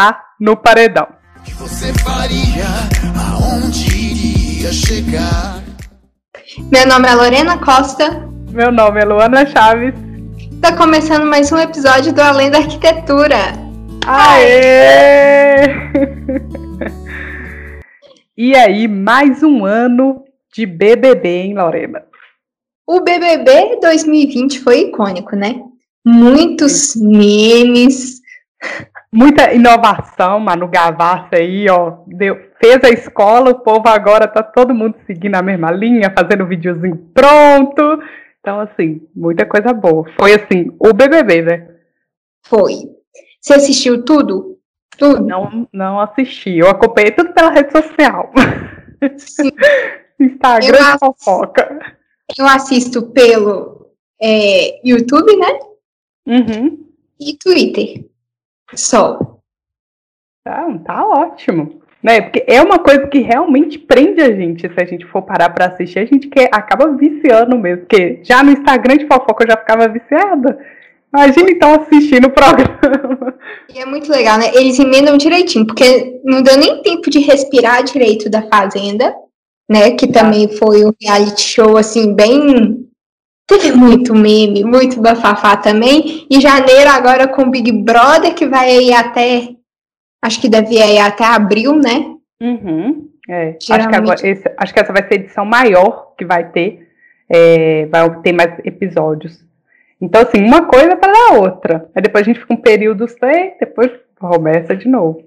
tá no paredão. que você faria? Aonde iria chegar? Meu nome é Lorena Costa. Meu nome é Luana Chaves. Tá começando mais um episódio do Além da Arquitetura. Aê! e aí, mais um ano de BBB, hein, Lorena? O BBB 2020 foi icônico, né? Muitos memes. Muita inovação, Manu Gavassi aí, ó, deu, fez a escola, o povo agora tá todo mundo seguindo a mesma linha, fazendo videozinho pronto. Então, assim, muita coisa boa. Foi assim, o BBB, né? Foi. Você assistiu tudo? Tudo? Não, não assisti, eu acompanhei tudo pela rede social. Sim. Instagram Eu fofoca. Eu assisto pelo é, YouTube, né? Uhum. E Twitter. Só. Tá, tá ótimo. Né? Porque é uma coisa que realmente prende a gente. Se a gente for parar pra assistir, a gente quer, acaba viciando mesmo. Porque já no Instagram de fofoca eu já ficava viciada. Imagina então assistindo o programa. E é muito legal, né? Eles emendam direitinho, porque não deu nem tempo de respirar direito da Fazenda, né? Que também foi um reality show, assim, bem. Teve muito meme, muito bafafá também. E janeiro agora com Big Brother, que vai aí até. Acho que deve ir até abril, né? Uhum. É, acho, que agora, esse- acho que essa vai ser a edição maior que vai ter. É, vai ter mais episódios. Então, assim, uma coisa para a outra. Aí depois a gente fica um período sem, depois começa de novo.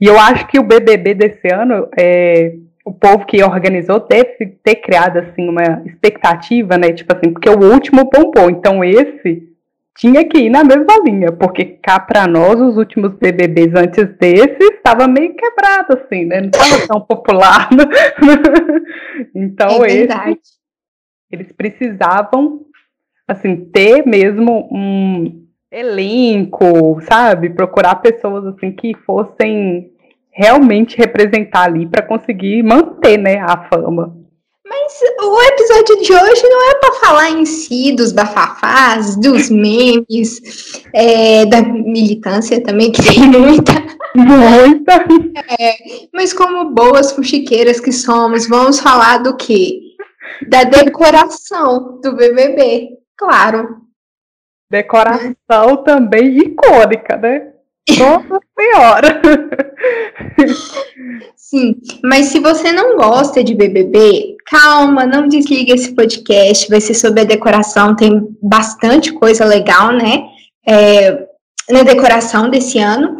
E eu acho que o BBB desse ano, é, o povo que organizou deve ter criado, assim, uma expectativa, né? Tipo assim, porque o último bombou. Então, esse tinha que ir na mesma linha, porque cá pra nós, os últimos BBBs antes desse, estava meio quebrado, assim, né? Não estava tão popular. então, é esse, eles precisavam, assim, ter mesmo um elenco, sabe? Procurar pessoas, assim, que fossem realmente representar ali para conseguir manter, né, a fama. Mas o episódio de hoje não é para falar em si dos bafafás, dos memes, é, da militância também, que tem muita. Muita. Mas como boas fuxiqueiras que somos, vamos falar do quê? Da decoração do BBB, claro. Decoração também icônica, né? Nossa Senhora! Sim, mas se você não gosta de BBB, calma, não desliga esse podcast, vai ser sobre a decoração, tem bastante coisa legal, né? É, na decoração desse ano.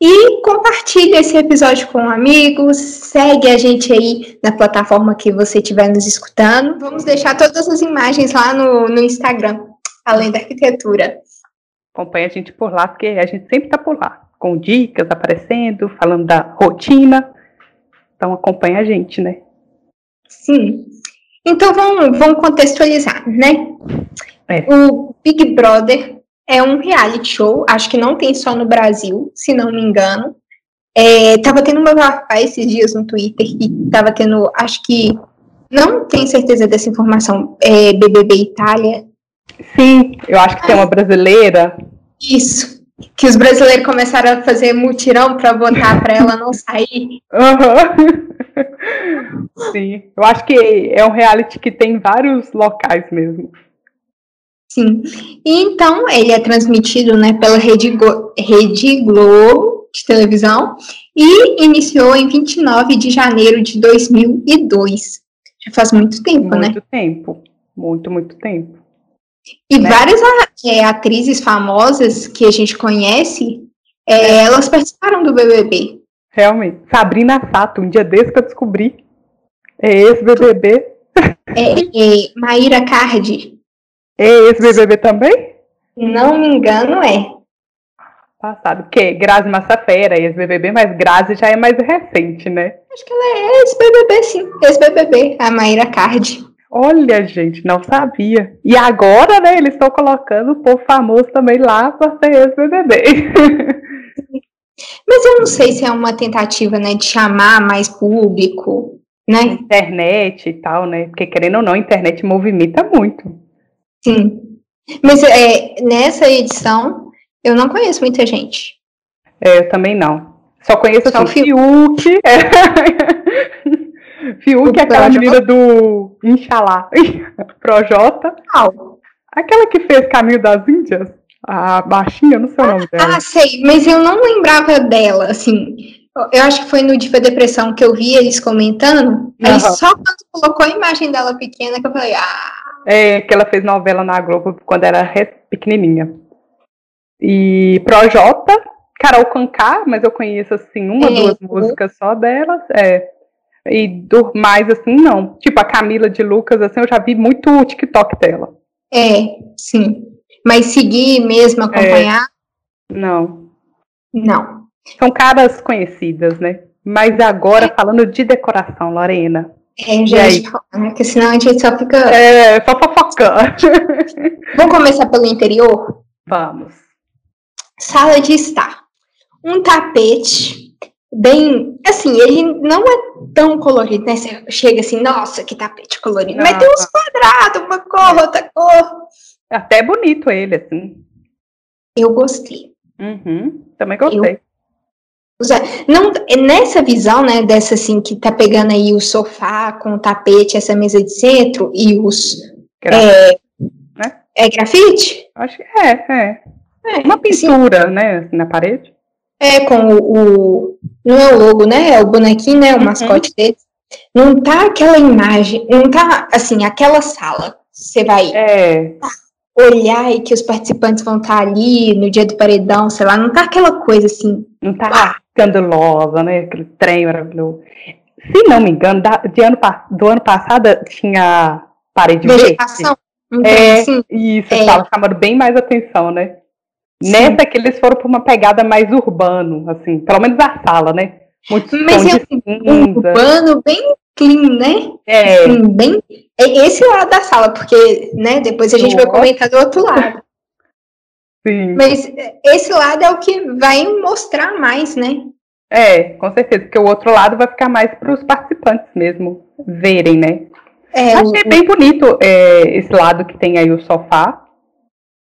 E compartilha esse episódio com amigos, segue a gente aí na plataforma que você estiver nos escutando. Vamos deixar todas as imagens lá no, no Instagram, além da arquitetura. Acompanha a gente por lá, porque a gente sempre tá por lá, com dicas aparecendo, falando da rotina. Então acompanha a gente, né? Sim. Então vamos, vamos contextualizar, né? É. O Big Brother é um reality show, acho que não tem só no Brasil, se não me engano. É, tava tendo uma bafafá esses dias no Twitter que tava tendo, acho que não tenho certeza dessa informação, é, BBB Itália. Sim, eu acho que tem uma brasileira. Isso. Que os brasileiros começaram a fazer mutirão para votar para ela não sair. Aham. Sim, eu acho que é um reality que tem vários locais mesmo. Sim. E então ele é transmitido né, pela Rede, Go- Rede Globo de televisão e iniciou em 29 de janeiro de 2002. Já faz muito tempo, né? Muito tempo. Muito, muito tempo. E né? várias é, atrizes famosas que a gente conhece, é, elas participaram do BBB. Realmente. Sabrina Sato, um dia desse que eu descobri. É esse BBB. É, é, Maíra Cardi, É esse BBB também? não me engano, é. Passado. Porque Grazi Massafera e esse BBB, mas Grazi já é mais recente, né? Acho que ela é ex-BBB, sim. Ex-BBB, a Maíra Cardi. Olha, gente, não sabia. E agora, né, eles estão colocando o povo famoso também lá para ser ex-BBB. Mas eu não sei se é uma tentativa, né, de chamar mais público, né? internet e tal, né? Porque querendo ou não, a internet movimenta muito. Sim. Mas é, nessa edição, eu não conheço muita gente. É, eu também não. Só conheço Só o assim, Fiuk. É. Fiuk é aquela menina do Inxalá. Projota. Qual? Aquela que fez Caminho das Índias. A baixinha, não sei o nome dela. Ah, sei, mas eu não lembrava dela, assim. Eu acho que foi no Diva Depressão que eu vi eles comentando. Aham. só quando colocou a imagem dela pequena que eu falei, ah, É, que ela fez novela na Globo quando era pequenininha. E Projota, Carol Conká, mas eu conheço assim uma, É. duas músicas só delas. É. E do mais assim, não. Tipo, a Camila de Lucas, assim, eu já vi muito o TikTok dela. é, sim. Mas seguir mesmo, acompanhar, Não. não. São caras conhecidas, né? Mas agora, falando de decoração, Lorena. É, gente, né, porque senão a gente só fica. É, só fofocando. Vamos começar pelo interior? Vamos. Sala de estar. Um tapete bem. Assim, ele não é tão colorido, né? Você chega assim, nossa, que tapete colorido. Mas tem uns quadrados, uma cor, outra cor. É Até bonito ele, assim. Eu gostei. Uhum, também gostei. Usa- Não, nessa visão, né, dessa assim, que tá pegando aí o sofá com o tapete, essa mesa de centro e os. É, Né? é grafite? Acho que é, é. É, Uma assim, pintura, né, assim, na parede. É, com o, o- Não é o logo, né? É o bonequinho, né? O Uhum. mascote dele. Não tá aquela imagem, não tá assim, aquela sala. Você vai É, olhar e que os participantes vão estar ali no dia do paredão, sei lá, não tá aquela coisa assim. não tá escandalosa, né, aquele trem maravilhoso. Se não me engano, da- de ano, do ano passado tinha parede Vegetação. Não tem É, assim. verde. Isso, É. estava chamando bem mais atenção, né? Sim. Nessa que eles foram para uma pegada mais urbano, assim, pelo menos a sala, né? Muito Mas é um cinza. urbano bem clean, né? É, Assim, bem. É esse lado da sala, porque, né, depois a gente vai Nossa. comentar do outro lado. sim. Mas é, esse lado é o que vai mostrar mais, né? É, com certeza, porque o outro lado vai ficar mais para os participantes mesmo verem, né? É, o- Achei bem bonito é, esse lado que tem aí o sofá.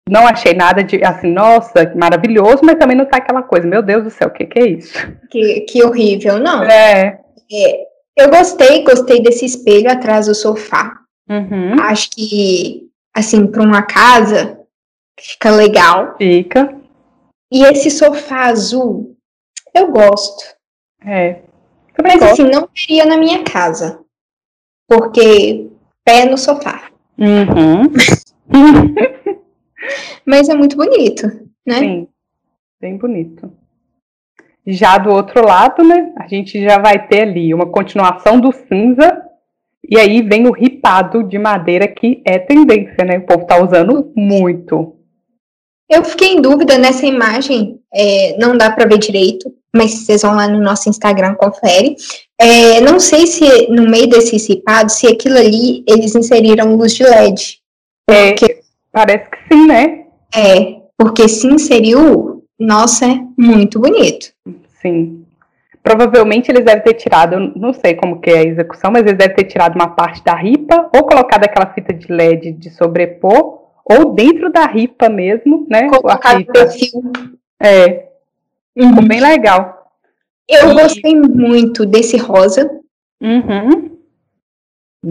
Não achei nada de assim, nossa, que maravilhoso, mas também não tá aquela coisa, meu Deus do céu, o que, que é isso? que, que horrível, não. É. Eu gostei, gostei desse espelho atrás do sofá. Uhum, Acho que, assim, para uma casa, fica legal. fica. E esse sofá azul, eu gosto. É. Mas, gosto. assim, não teria na minha casa. Porque pé no sofá. Uhum. Mas é muito bonito, né? Sim, bem bonito. Já do outro lado, né, a gente já vai ter ali uma continuação do cinza, e aí vem o ripado de madeira, que é tendência, né? O povo tá usando muito. Eu fiquei em dúvida nessa imagem, é, não dá para ver direito, mas vocês vão lá no nosso Instagram, confere. É, não sei se no meio desse ripado, se aquilo ali eles inseriram luz de LED. É, Porque, parece que sim, né? é, porque se inseriu, nossa, é muito bonito. Sim. Provavelmente eles devem ter tirado, não sei como que é a execução, mas eles devem ter tirado uma parte da ripa, ou colocado aquela fita de LED de sobrepor, ou dentro da ripa mesmo, né? a Colocar fita. perfil. É, ficou bem legal. Eu E- gostei muito desse rosa. Uhum.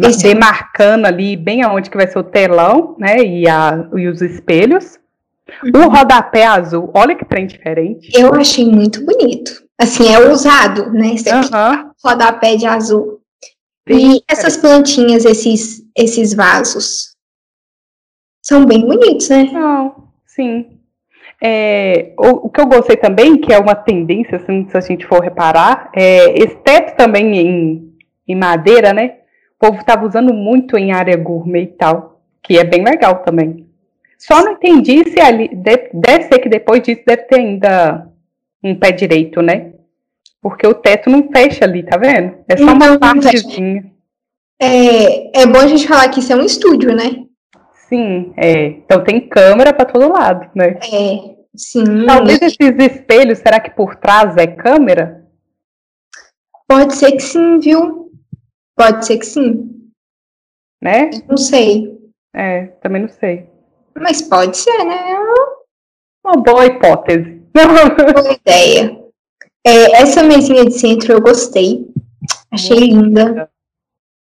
É Demarcando ali bem aonde que vai ser o telão, né? E, a, e os espelhos. Uhum. O rodapé azul, olha que trem diferente. Eu achei muito bonito. Assim, é ousado, né? Esse aqui, Aham. rodapé de azul. Bem E essas plantinhas, esses, esses vasos, são bem bonitos, né? Não, sim. É, o, o que eu gostei também, que é uma tendência, assim, se a gente for reparar, é esse teto também em, em madeira, né? O povo estava usando muito em área gourmet e tal, que é bem legal também. Só não entendi se ali. Deve, ser que depois disso deve ter ainda um pé direito, né? Porque o teto não fecha ali, tá vendo? É só uma não partezinha. É, é bom a gente falar que isso é um estúdio, né? Sim, é. Então tem câmera para todo lado, né? É, sim. Talvez esses espelhos, será que por trás é câmera? Pode ser que sim, viu? Pode ser que sim. Né? Não sei. É, também não sei. Mas pode ser, né? É Uma boa hipótese. boa ideia. É, essa mesinha de centro eu gostei. Achei linda.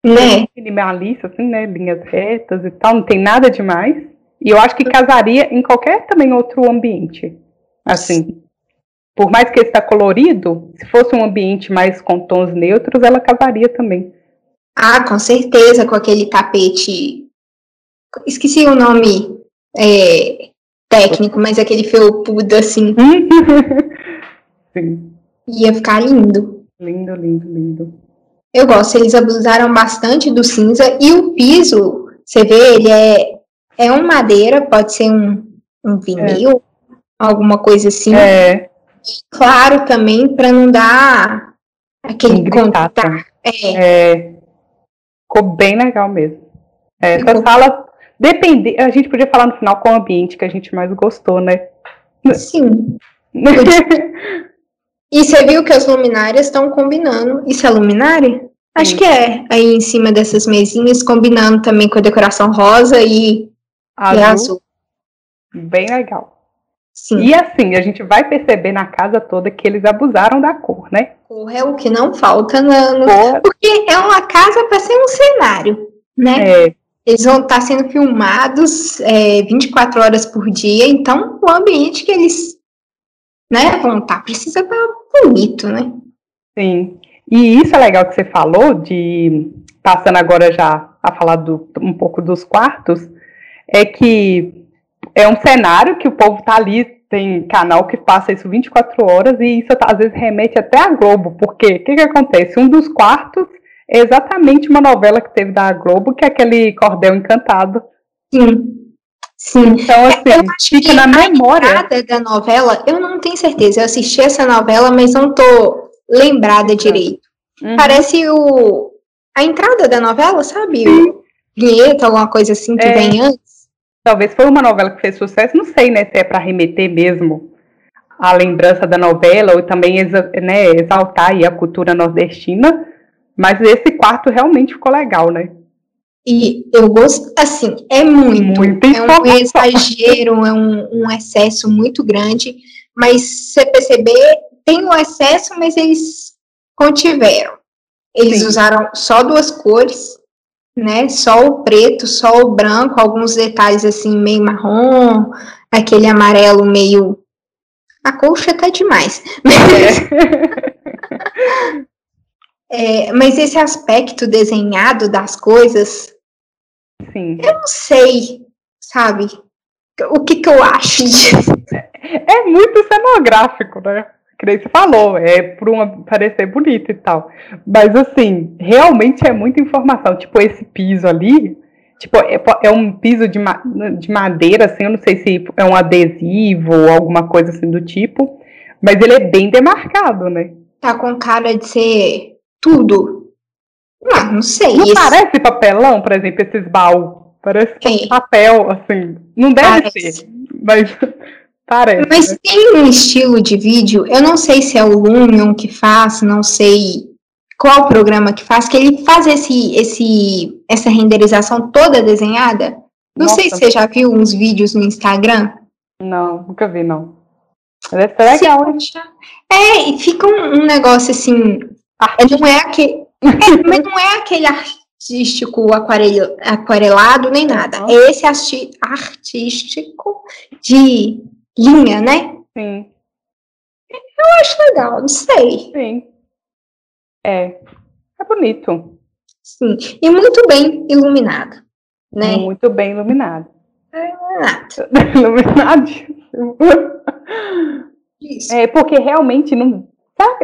Né? Minimalista, assim, né? Linhas retas e tal, não tem nada demais. E eu acho que casaria em qualquer também outro ambiente. Assim, por mais que está colorido, se fosse um ambiente mais com tons neutros, ela casaria também. Ah, com certeza, com aquele tapete. Esqueci o nome é, técnico, mas aquele felpudo assim. Sim. Ia ficar lindo. Lindo, lindo, lindo. Eu gosto, eles abusaram bastante do cinza e o piso, você vê, ele é, é um madeira, pode ser um, um vinil, é. alguma coisa assim. É. Claro também, para não dar aquele contato. É. é. Ficou bem legal mesmo. É, essa Ficou... sala, depende, a gente podia falar no final qual ambiente que a gente mais gostou, né? Sim. e você viu que as luminárias estão combinando. Isso é luminária? Acho Sim. que é. Aí em cima dessas mesinhas, combinando também com a decoração rosa e azul. E azul. Bem legal. Sim. E assim, a gente vai perceber na casa toda que eles abusaram da cor, né? Cor é o que não falta no. no... Porque é uma casa para ser um cenário, né? É. Eles vão estar sendo filmados é, 24 horas por dia, então o ambiente que eles né, vão estar precisa estar bonito, né? Sim. E isso é legal que você falou, de passando agora já a falar do, um pouco dos quartos, é que é um cenário que o povo tá ali, tem canal que passa isso 24 horas e isso às vezes remete até a Globo, porque o que, que acontece? Um dos quartos é exatamente uma novela que teve da Globo, que é aquele Cordel Encantado. Sim. Sim. Então, assim, fica na memória. A da novela, eu não tenho certeza. Eu assisti essa novela, mas não tô lembrada direito. Uhum. Parece o a entrada da novela, sabe? Vinheta, alguma coisa assim que é. vem antes. Talvez foi uma novela que fez sucesso, não sei, né, se é para remeter mesmo a lembrança da novela ou também né, exaltar a cultura nordestina, mas esse quarto realmente ficou legal, né? E eu gosto, assim, é muito, muito é um exagero, é um, um, excesso muito grande, mas você perceber, tem o excesso, mas eles contiveram. Eles Sim. usaram só duas cores, né? Só o preto, só o branco, alguns detalhes assim meio marrom, aquele amarelo meio a colcha tá demais. É. é, mas esse aspecto desenhado das coisas, Sim. eu não sei, sabe? O que que eu acho disso? É muito cenográfico, né? Que nem você falou, é por uma parecer bonito e tal. Mas assim, realmente é muita informação. Tipo, esse piso ali, tipo, é, é um piso de, ma de madeira, assim, eu não sei se é um adesivo ou alguma coisa assim do tipo, mas ele é bem demarcado, né? Tá com cara de ser tudo. Não, não sei. Não parece papelão, por exemplo, esses baús. Parece Sim. papel, assim. Não deve parece. ser, mas Parece. Mas né? tem um estilo de vídeo, eu não sei se é o Lumion que faz, não sei qual programa que faz, que ele faz esse, esse, essa renderização toda desenhada. Não Nossa. sei se você já viu uns vídeos no Instagram. Não, nunca vi, não. Deve ser legal? É, e fica um, um negócio assim. Artístico. Não é aquele. É, mas não é aquele artístico aquarel, aquarelado nem nada. É esse artístico de linha, né? Sim. Eu acho legal, não sei. Sim. É. É bonito. Sim. E muito bem iluminado, né? Muito bem iluminado. É iluminado. Iluminadíssimo. Isso. É, porque realmente não.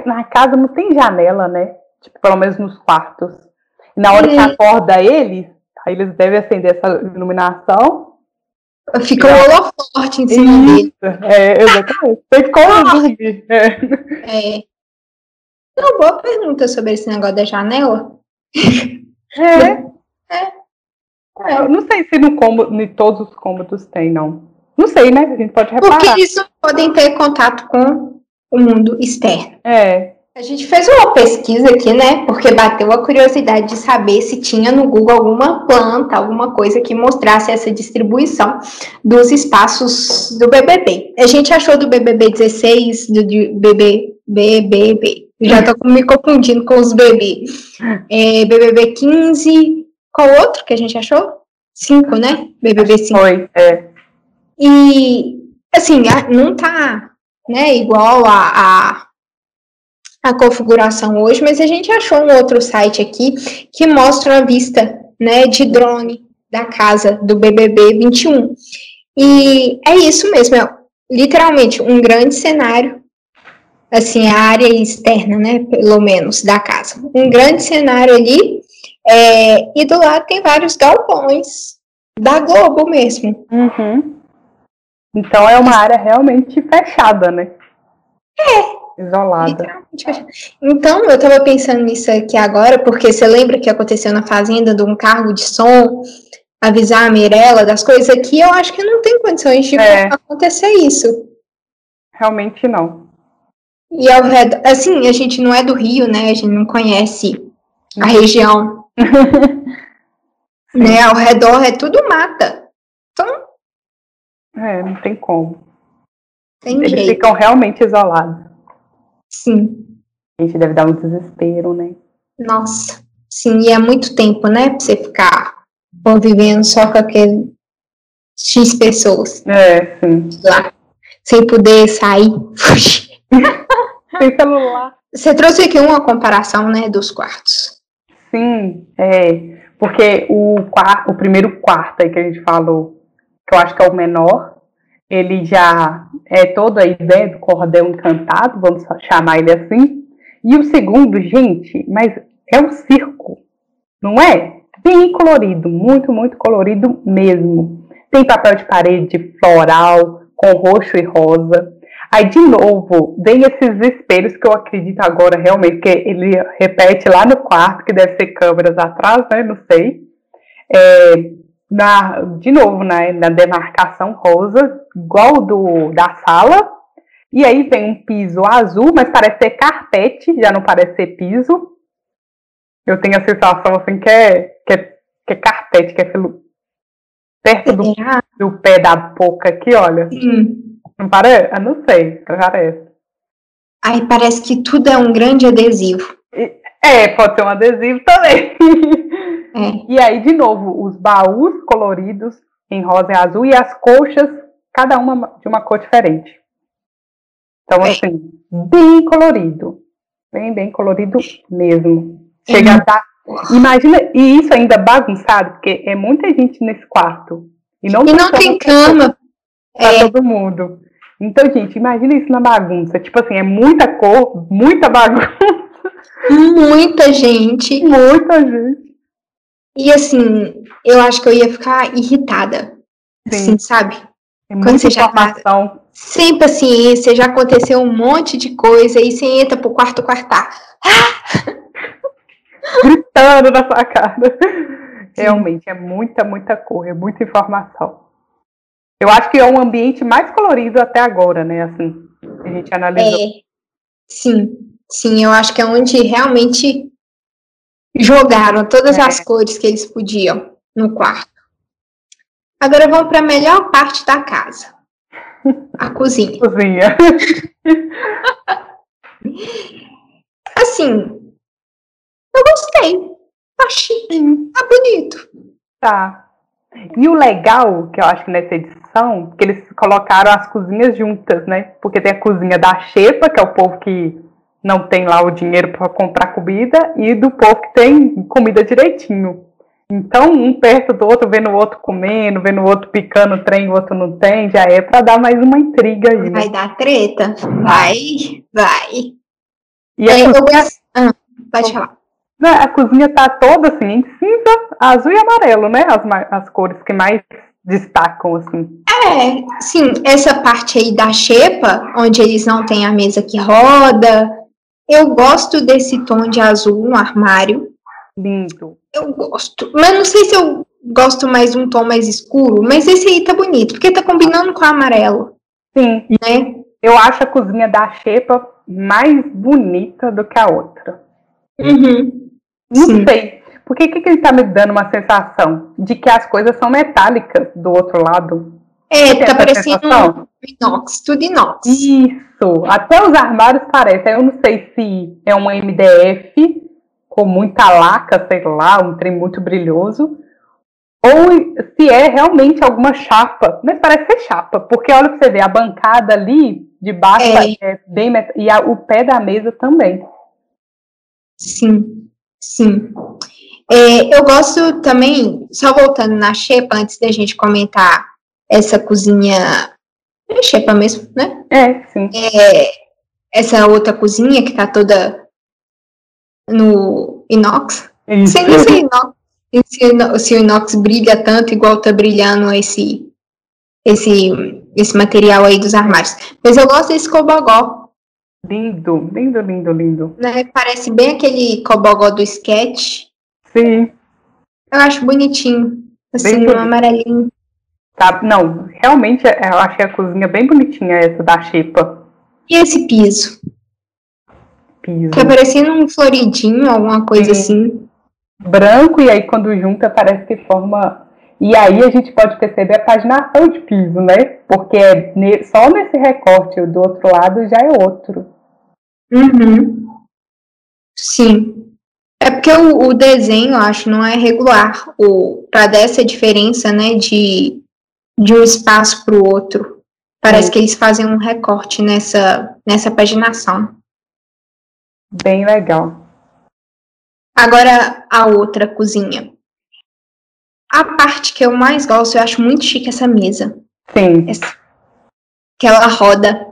Na casa não tem janela, né? Tipo, pelo menos nos quartos. E na hora que acorda eles, aí eles devem acender essa iluminação Fica um holoforte em cima Isso. dele. É, exatamente. Tem como ah. dormir. É. é. Uma boa pergunta sobre esse negócio da janela. É. é. é. Não sei se no cômodo, em todos os cômodos tem, não. Não sei, né? A gente pode reparar. Porque eles não podem ter contato com o mundo externo. É. A gente fez uma pesquisa aqui, né? Porque bateu a curiosidade de saber se tinha no Google alguma planta, alguma coisa que mostrasse essa distribuição dos espaços do BBB. A gente achou do BBB 16, do BBB BBB. Já tô me confundindo com os BB. É, BBB 15. Qual outro que a gente achou? 5, né? BBB 5. Foi, é. E, assim, não tá né, igual a, a, a configuração hoje, mas a gente achou um outro site aqui que mostra a vista né, de drone da casa do BBB 21. E é isso mesmo, é literalmente um grande cenário, assim, a área externa, né, pelo menos, da casa. Um grande cenário ali, é, e do lado tem vários galpões da Globo mesmo. Uhum. Então é uma área realmente fechada, né? É, Isolada. Então, eu estava pensando nisso aqui agora, porque você lembra que aconteceu na fazenda de um cargo de som, avisar a Mirella das coisas aqui, eu acho que não tem condições de é. acontecer isso. Realmente não. E ao redor, assim, a gente não é do Rio, né? A gente não conhece a região. né? Ao redor é tudo mata. Então. É, não tem como. Tem Eles jeito. ficam realmente isolados. Sim. A gente deve dar um desespero, né? Nossa. Sim, e é muito tempo, né? Pra você ficar convivendo só com aquele X pessoas. É, sim. Lá. Sem poder sair. Sem celular. Você trouxe aqui uma comparação, né, dos quartos. Sim, é. Porque o, quarto, o primeiro quarto aí que a gente falou, que eu acho que é o menor, ele já é todo a ideia do cordel encantado, vamos chamar ele assim. E o segundo, gente, mas é um circo, não é? Bem colorido, muito, muito colorido mesmo. Tem papel de parede floral, com roxo e rosa. Aí, de novo, vem esses espelhos que eu acredito agora realmente, que ele repete lá no quarto, que deve ser câmeras atrás, né? Não sei. É, na, de novo, né, na demarcação rosa, igual do da sala. E aí vem um piso azul, mas parece ser carpete, já não parece ser piso. Eu tenho a sensação assim que é, que é, que é carpete, que é pelo, perto do, do pé da boca aqui, olha. Hum. Não parece? Eu não sei, parece. Aí parece que tudo é um grande adesivo. É, pode ser um adesivo também. É. E aí, de novo, os baús coloridos em rosa e azul e as coxas, cada uma de uma cor diferente. Então, é. assim, bem colorido. Bem, bem colorido mesmo. Chega a dar. Imagina, e isso ainda bagunçado, porque é muita gente nesse quarto. E não, e não tem cama. Pra é. todo mundo. Então, gente, imagina isso na bagunça. Tipo assim, é muita cor, muita bagunça. Muita gente. Muita gente. E assim, eu acho que eu ia ficar irritada. Sim. Assim, sabe? É Quando você informação. já tá, sem paciência, já aconteceu um monte de coisa e você entra pro quarto quartar. Gritando na sua cara. Realmente, é muita, muita cor, é muita informação. Eu acho que é um ambiente mais colorido até agora, né? Assim, a gente analisou. É, sim, sim, eu acho que é onde realmente Jogaram todas é. as cores que eles podiam no quarto. Agora vamos para a melhor parte da casa. A cozinha. Cozinha. assim, eu gostei. Achei. Tá bonito. Tá. E o legal, que eu acho que nessa edição, que eles colocaram as cozinhas juntas, né? Porque tem a cozinha da Xepa, que é o povo que não tem lá o dinheiro para comprar comida e do povo que tem comida direitinho. Então, um perto do outro, vendo o outro comendo, vendo o outro picando o trem, o outro não tem, já é para dar mais uma intriga aí. Vai dar treta. Vai, vai. E é, cozinha... ah, pode falar. A cozinha tá toda assim, em cinza, azul e amarelo, né? As, as cores que mais destacam, assim. É, sim, essa parte aí da xepa, onde eles não têm a mesa que roda, eu gosto desse tom de azul no armário. Lindo. Eu gosto. Mas não sei se eu gosto mais de um tom mais escuro, mas esse aí tá bonito, porque tá combinando com o amarelo. Sim. Né? Eu acho a cozinha da Xepa mais bonita do que a outra. Uhum. Não Sim. sei. Porque que, que ele tá me dando uma sensação de que as coisas são metálicas do outro lado? É, tá parecendo sensação? inox, tudo inox. Isso, até os armários parecem. Eu não sei se é um MDF com muita laca, sei lá, um trem muito brilhoso, ou se é realmente alguma chapa. Mas parece ser chapa, porque olha pra você ver, a bancada ali de baixo É. é bem e a- o pé da mesa também. Sim, sim. É, eu gosto também, só voltando na Xepa, antes da gente comentar essa cozinha. É Xepa mesmo, né? É, sim. É, essa outra cozinha que tá toda no inox. Isso. Sei nem se, é inox, se, o ino- se o inox brilha tanto igual tá brilhando esse, esse, esse material aí dos armários. Mas eu gosto desse cobogó, Lindo, lindo, lindo, lindo. né? Parece bem aquele cobogó do sketch. Sim. Eu acho bonitinho. Assim, Bem um amarelinho. Tá, não, realmente é- eu achei a cozinha bem bonitinha essa da Xepa. E esse piso? Piso. Tá parecendo um floridinho, alguma coisa Sim. assim. branco e aí quando junta parece que forma. E aí a gente pode perceber a paginação de piso, né? Porque é ne- só nesse recorte do outro lado já é outro. Uhum. Sim. É porque o, o desenho, eu acho, não é regular. O, pra dar essa diferença, né, de, de um espaço para o outro. Parece Sim. que eles fazem um recorte nessa, nessa paginação. Bem legal. Agora, a outra cozinha. A parte que eu mais gosto, eu acho muito chique essa mesa. Sim, Essa, que ela roda.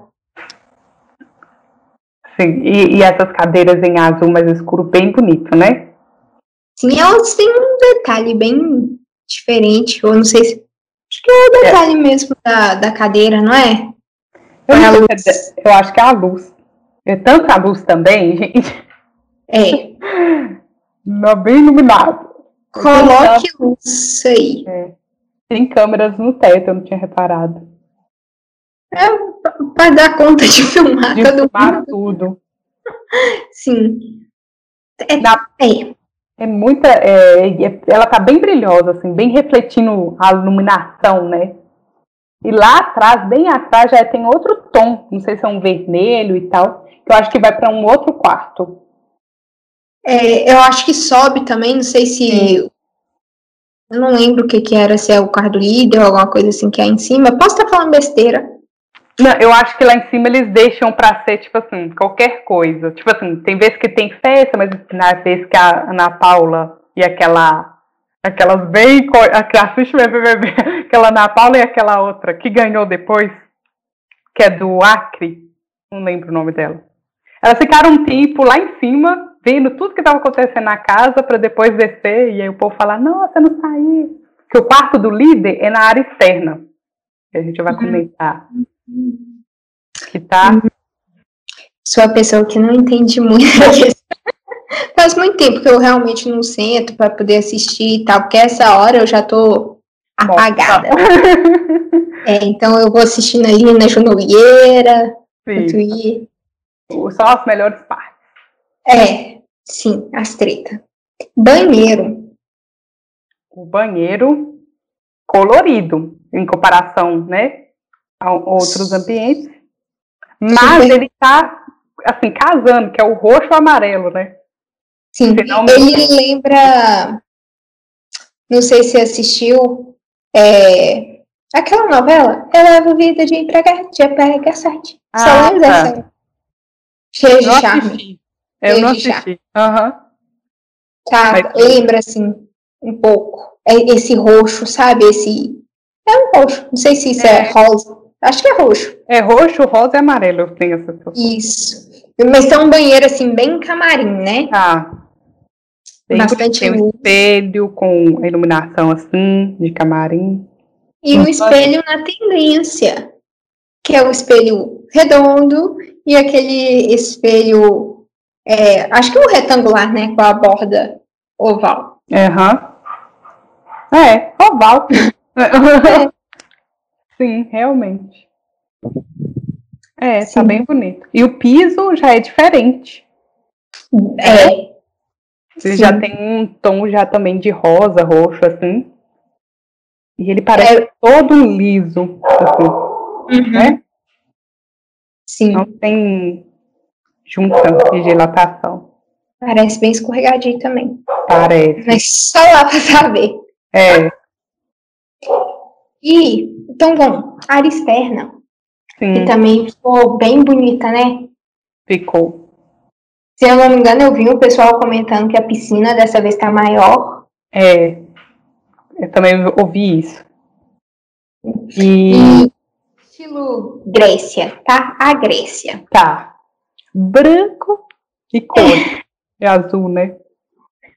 sim. E, e essas cadeiras em azul mais escuro, bem bonito, né? Sim, elas têm um detalhe bem diferente. Eu não sei se. Acho que é o detalhe mesmo da, da cadeira, não é? Eu, É não é- eu acho que é a luz. É tanta luz também, gente. É. Não, bem iluminado. Coloque luz aí. Tem câmeras no teto, eu não tinha reparado. Para dar conta de filmar De todo filmar mundo. tudo. Sim. É, Na- é, É muita. é, é- ela tá bem brilhosa, assim, bem refletindo a iluminação, né? E lá atrás, bem atrás, já tem outro tom. Não sei se é um vermelho e tal. Que eu acho que vai para um outro quarto. é, eu acho que sobe também, não sei se. Sim. Eu não lembro o que, que era, se é o quarto líder ou alguma coisa assim que é em cima. Posso estar falando besteira. Não, eu acho que lá em cima eles deixam pra ser, tipo assim, qualquer coisa. Tipo assim, tem vezes que tem festa, mas na vez que a Ana Paula e aquela. Aquelas bem. que assiste meu BBB. Aquela Ana Paula e aquela outra que ganhou depois, que é do Acre. Não lembro o nome dela. Elas ficaram um tempo lá em cima, vendo tudo que estava acontecendo na casa, pra depois descer. E aí o povo falar: Nossa, não saiu. Porque o quarto do líder é na área externa. Que a gente vai comentar. Que tá. Sou a pessoa que não entende muito. Faz muito tempo que eu realmente não sento para poder assistir e tal, porque essa hora eu já tô apagada. É, então eu vou assistindo ali na Junolieira, no Twitter. só as melhores partes. É, sim, as treta. Banheiro. O banheiro colorido, em comparação, né, a outros ambientes. Mas ele tá, assim, casando, que é o roxo amarelo, né? Sim, Finalmente. ele lembra. Não sei se assistiu. É, aquela novela. Eu levo vida de empregado, de site. Só Ah, lembra tá. Cheio de charme. Eu não assisti. Aham. Tá, Mas- lembra assim, um pouco. É Esse roxo, sabe? Esse. É um roxo. Não sei se isso é, É. rosa. Acho que é roxo. É roxo, rosa e amarelo, eu tenho essa pessoa. Isso. Mas tem um banheiro assim, bem camarim, né? Tá. Bastante bonito. Tem um luz. espelho com iluminação assim, de camarim. E um espelho na tendência, que é o espelho redondo e aquele espelho, é, acho que é um retangular, né? Com a borda oval. Aham. É, oval. Sim, realmente. É, tá Sim. bem bonito. E o piso já é diferente. É. Ele sim. já tem um tom já também de rosa, roxo, assim. E ele parece É. todo liso, assim, né? Sim, Não tem junção de dilatação. parece bem escorregadinho também. Parece. Mas só lá pra saber. É, E, então vamos, área externa, que sim, também ficou bem bonita, né? ficou. Se eu não me engano, eu vi o pessoal comentando que a piscina dessa vez tá maior. É, eu também ouvi isso. E E estilo Grécia, tá? A Grécia. tá. Branco e cor. É azul, né?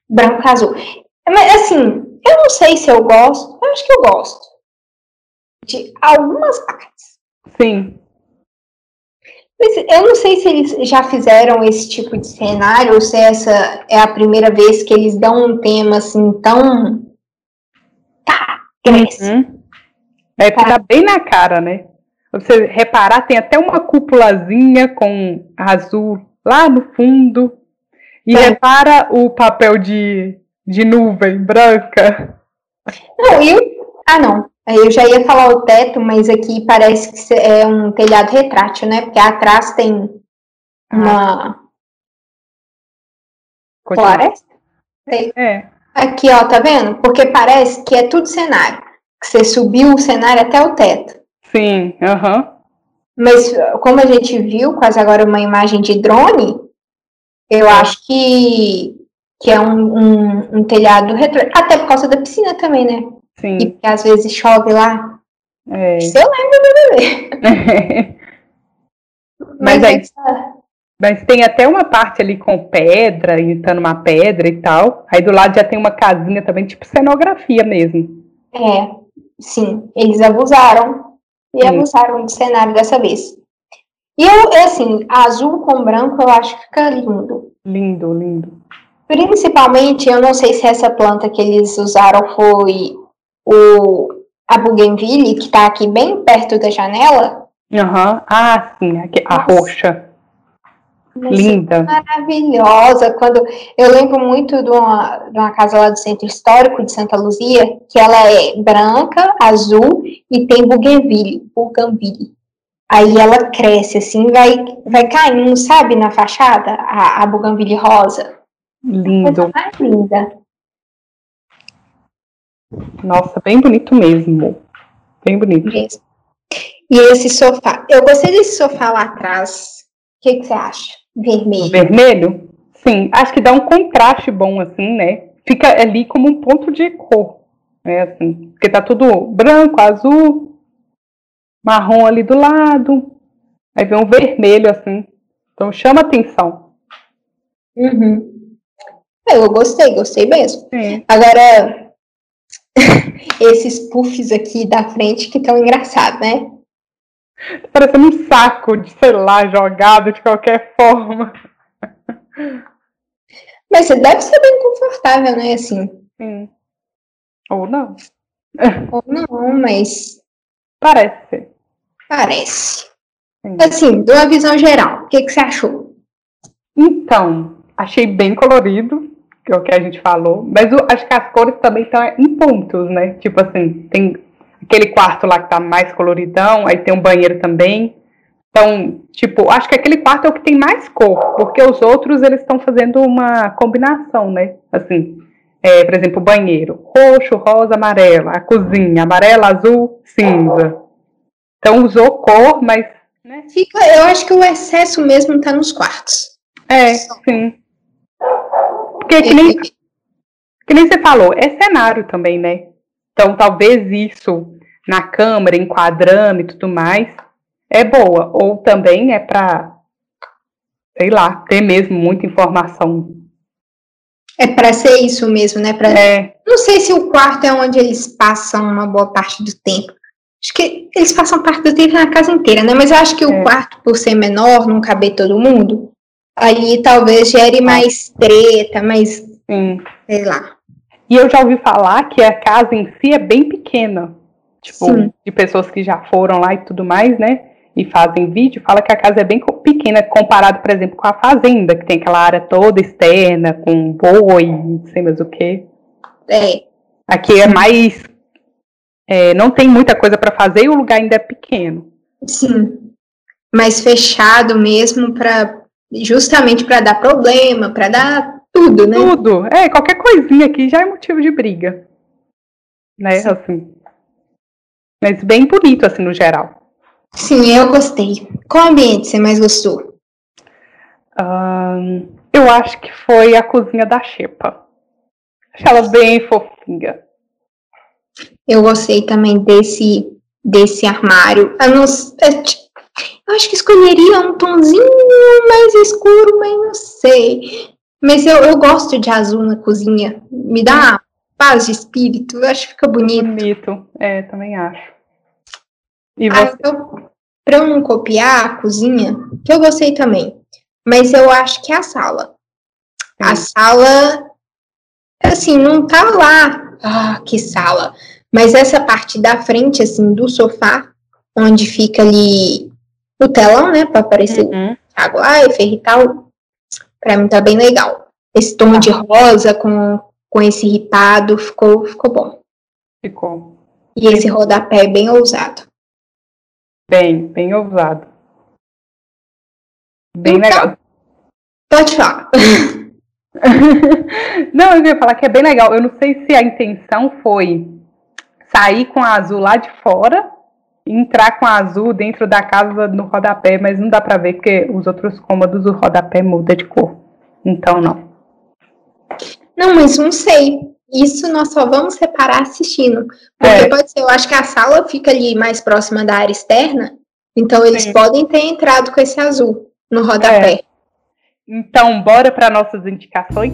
Branco e azul. Mas assim, eu não sei se eu gosto. Eu acho que eu gosto. De algumas partes. Sim. Mas eu não sei se eles já fizeram esse tipo de cenário ou se essa é a primeira vez que eles dão um tema assim tão. Tá, Grécia. Uhum. É porque tá bem na cara, né? Você reparar, tem até uma cúpulazinha com azul lá no fundo. E É. repara o papel de, de nuvem branca. Não, e o- Ah, não. Aí Eu já ia falar o teto, mas aqui parece que é um telhado retrátil, né? Porque atrás tem uma floresta. É, Aqui, ó, tá vendo? Porque parece que é tudo cenário. Que você subiu o cenário até o teto. sim, aham. Mas como a gente viu, quase agora uma imagem de drone, eu acho que, que é um, um, um telhado retrátil. Até por causa da piscina também, né? E Sim. porque às vezes chove lá. É. Isso eu lembro do bebê. Mas aí- essa- Mas tem até uma parte ali com pedra, imitando uma pedra e tal. Aí do lado já tem uma casinha também, tipo cenografia mesmo. É, sim, eles abusaram. E Sim. abusaram do cenário dessa vez. E eu, é assim, azul com branco eu acho que fica lindo. Lindo, lindo. Principalmente, eu não sei se essa planta que eles usaram foi o, a Bougainville, que tá aqui bem perto da janela. Aham. Ah, sim, a roxa. Linda. maravilhosa. Quando eu lembro muito de uma, de uma casa lá do Centro Histórico de Santa Luzia, que ela é branca, azul e tem bougainville, bougainville. Aí ela cresce assim, vai vai caindo, sabe, na fachada, a, a bougainville rosa. Lindo. mais linda. Nossa, bem bonito mesmo. Bem bonito. mesmo. E esse sofá, eu gostei desse sofá lá atrás. O que, que você acha? Vermelho. Vermelho? Sim, acho que dá um contraste bom, assim, né? Fica ali como um ponto de cor, né? Assim, porque tá tudo branco, azul, marrom ali do lado. Aí vem um vermelho, assim. Então chama atenção. Uhum. Eu gostei, gostei mesmo. Sim. Agora, esses puffs aqui da frente que estão engraçados, né? Tá parecendo um saco de, sei lá, jogado de qualquer forma. Mas deve ser bem confortável, né? Assim. Sim. Ou não. Ou não, mas Parece parece. Sim. Assim, de uma visão geral, o que, que você achou? Então, achei bem colorido, que é o que a gente falou, mas acho que as cores também estão em pontos, né? Tipo assim, tem aquele quarto lá que tá mais coloridão, aí tem um banheiro também. Então, tipo, acho que aquele quarto é o que tem mais cor, porque os outros eles estão fazendo uma combinação, né? Assim, é, por exemplo, o banheiro, roxo, rosa, amarelo, a cozinha, amarelo, azul, cinza. Então usou cor, mas, né? Fica, eu acho que o excesso mesmo tá nos quartos. É, sim. Porque que nem, que nem você falou, é cenário também, né? Então talvez isso na câmera, enquadrando e tudo mais, é boa. Ou também é pra, sei lá, ter mesmo muita informação. É para ser isso mesmo, né? Pra... É, Não sei se o quarto é onde eles passam uma boa parte do tempo. Acho que eles passam parte do tempo na casa inteira, né? Mas eu acho que É. o quarto, por ser menor, não caber todo mundo, ali talvez gere mais treta, mais, sim. sei lá. E eu já ouvi falar que a casa em si é bem pequena. Tipo, Sim. de pessoas que já foram lá e tudo mais, né? E fazem vídeo, fala que a casa é bem pequena comparado, por exemplo, com a fazenda, que tem aquela área toda externa, com boi, não sei mais o que. É, Aqui é mais é, não tem muita coisa para fazer e o lugar ainda é pequeno. Sim. Mas fechado mesmo para justamente para dar problema, para dar tudo, né? Tudo. É, qualquer coisinha aqui já é motivo de briga. Né, Sim. assim. Mas bem bonito, assim, no geral. Sim, eu gostei. Qual ambiente você mais gostou? Um, eu acho que foi a cozinha da Xepa. Achei ela bem fofinha. Eu gostei também desse, desse armário. Eu, não, eu, acho que escolheria um tonzinho mais escuro, mas não sei. Mas eu, eu gosto de azul na cozinha. Me dá paz de espírito. Eu acho que fica bonito. Bonito, é, também acho. E ah, você? Ah, Para eu não copiar a cozinha, que eu gostei também. Mas eu acho que é a sala. Sim. A sala, assim, não tá lá. Ah, que sala. Mas essa parte da frente, assim, do sofá, onde fica ali o telão, né, para aparecer uhum. Thiago Leifert e tal, para mim tá bem legal. Esse tom de rosa com, com esse ripado ficou, ficou bom. Ficou. E esse rodapé é bem ousado. Bem, bem ousado. Bem então, legal. Pode falar. não, eu ia falar que é bem legal. Eu não sei se a intenção foi sair com a azul lá de fora e entrar com azul dentro da casa no rodapé, mas não dá pra ver porque os outros cômodos o rodapé muda de cor. Então não. Não, mas não sei. Isso nós só vamos separar assistindo. Porque é. pode ser, eu acho que a sala fica ali mais próxima da área externa, então eles Sim. podem ter entrado com esse azul no rodapé. É. Então, bora para nossas indicações?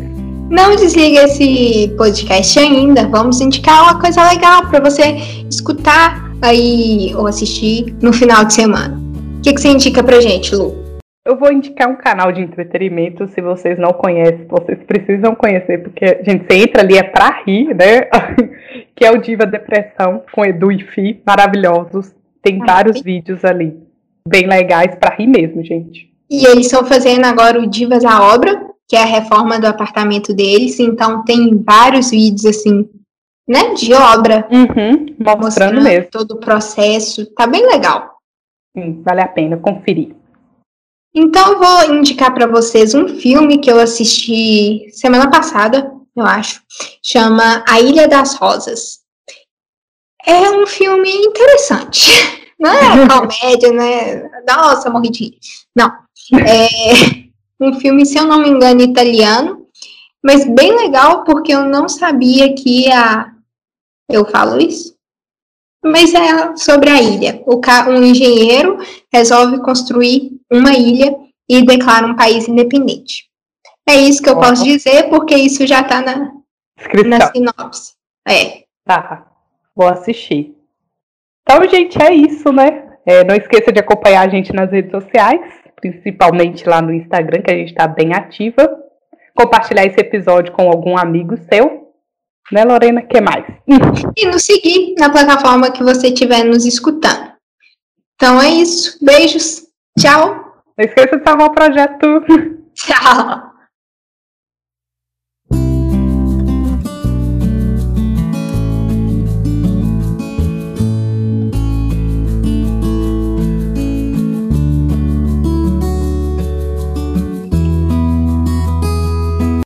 Não desliga esse podcast ainda. Vamos indicar uma coisa legal para você escutar aí ou assistir no final de semana. O que, que você indica pra gente, Lu? Eu vou indicar um canal de entretenimento, se vocês não conhecem, vocês precisam conhecer, porque, gente, você entra ali é pra rir, né? que é o Diva Depressão, com Edu e Fi, maravilhosos. Tem ah, vários sim. vídeos ali, bem legais, pra rir mesmo, gente. E eles estão fazendo agora o Divas à Obra, que é a reforma do apartamento deles, então tem vários vídeos, assim, né, de obra. Uhum, mostrando, mostrando mesmo. todo o processo, tá bem legal. Sim, vale a pena conferir. Então, eu vou indicar para vocês um filme que eu assisti semana passada, eu acho. Chama A Ilha das Rosas. É um filme interessante. Não é comédia, né? Nossa, morri de rir. Não. É um filme, se eu não me engano, italiano, mas bem legal porque eu não sabia que a. Eu falo isso? Mas é sobre a ilha. O um engenheiro resolve construir uma ilha e declara um país independente. É isso que eu posso dizer, porque isso já está na, na sinopse. É. Tá, vou assistir. Então, gente, é isso, né? É, não esqueça de acompanhar a gente nas redes sociais, principalmente lá no Instagram, que a gente está bem ativa. Compartilhar esse episódio com algum amigo seu. Né, Lorena? que mais? E nos seguir na plataforma que você estiver nos escutando. Então é isso. Beijos. Tchau. Não esqueça de salvar o projeto. Tchau.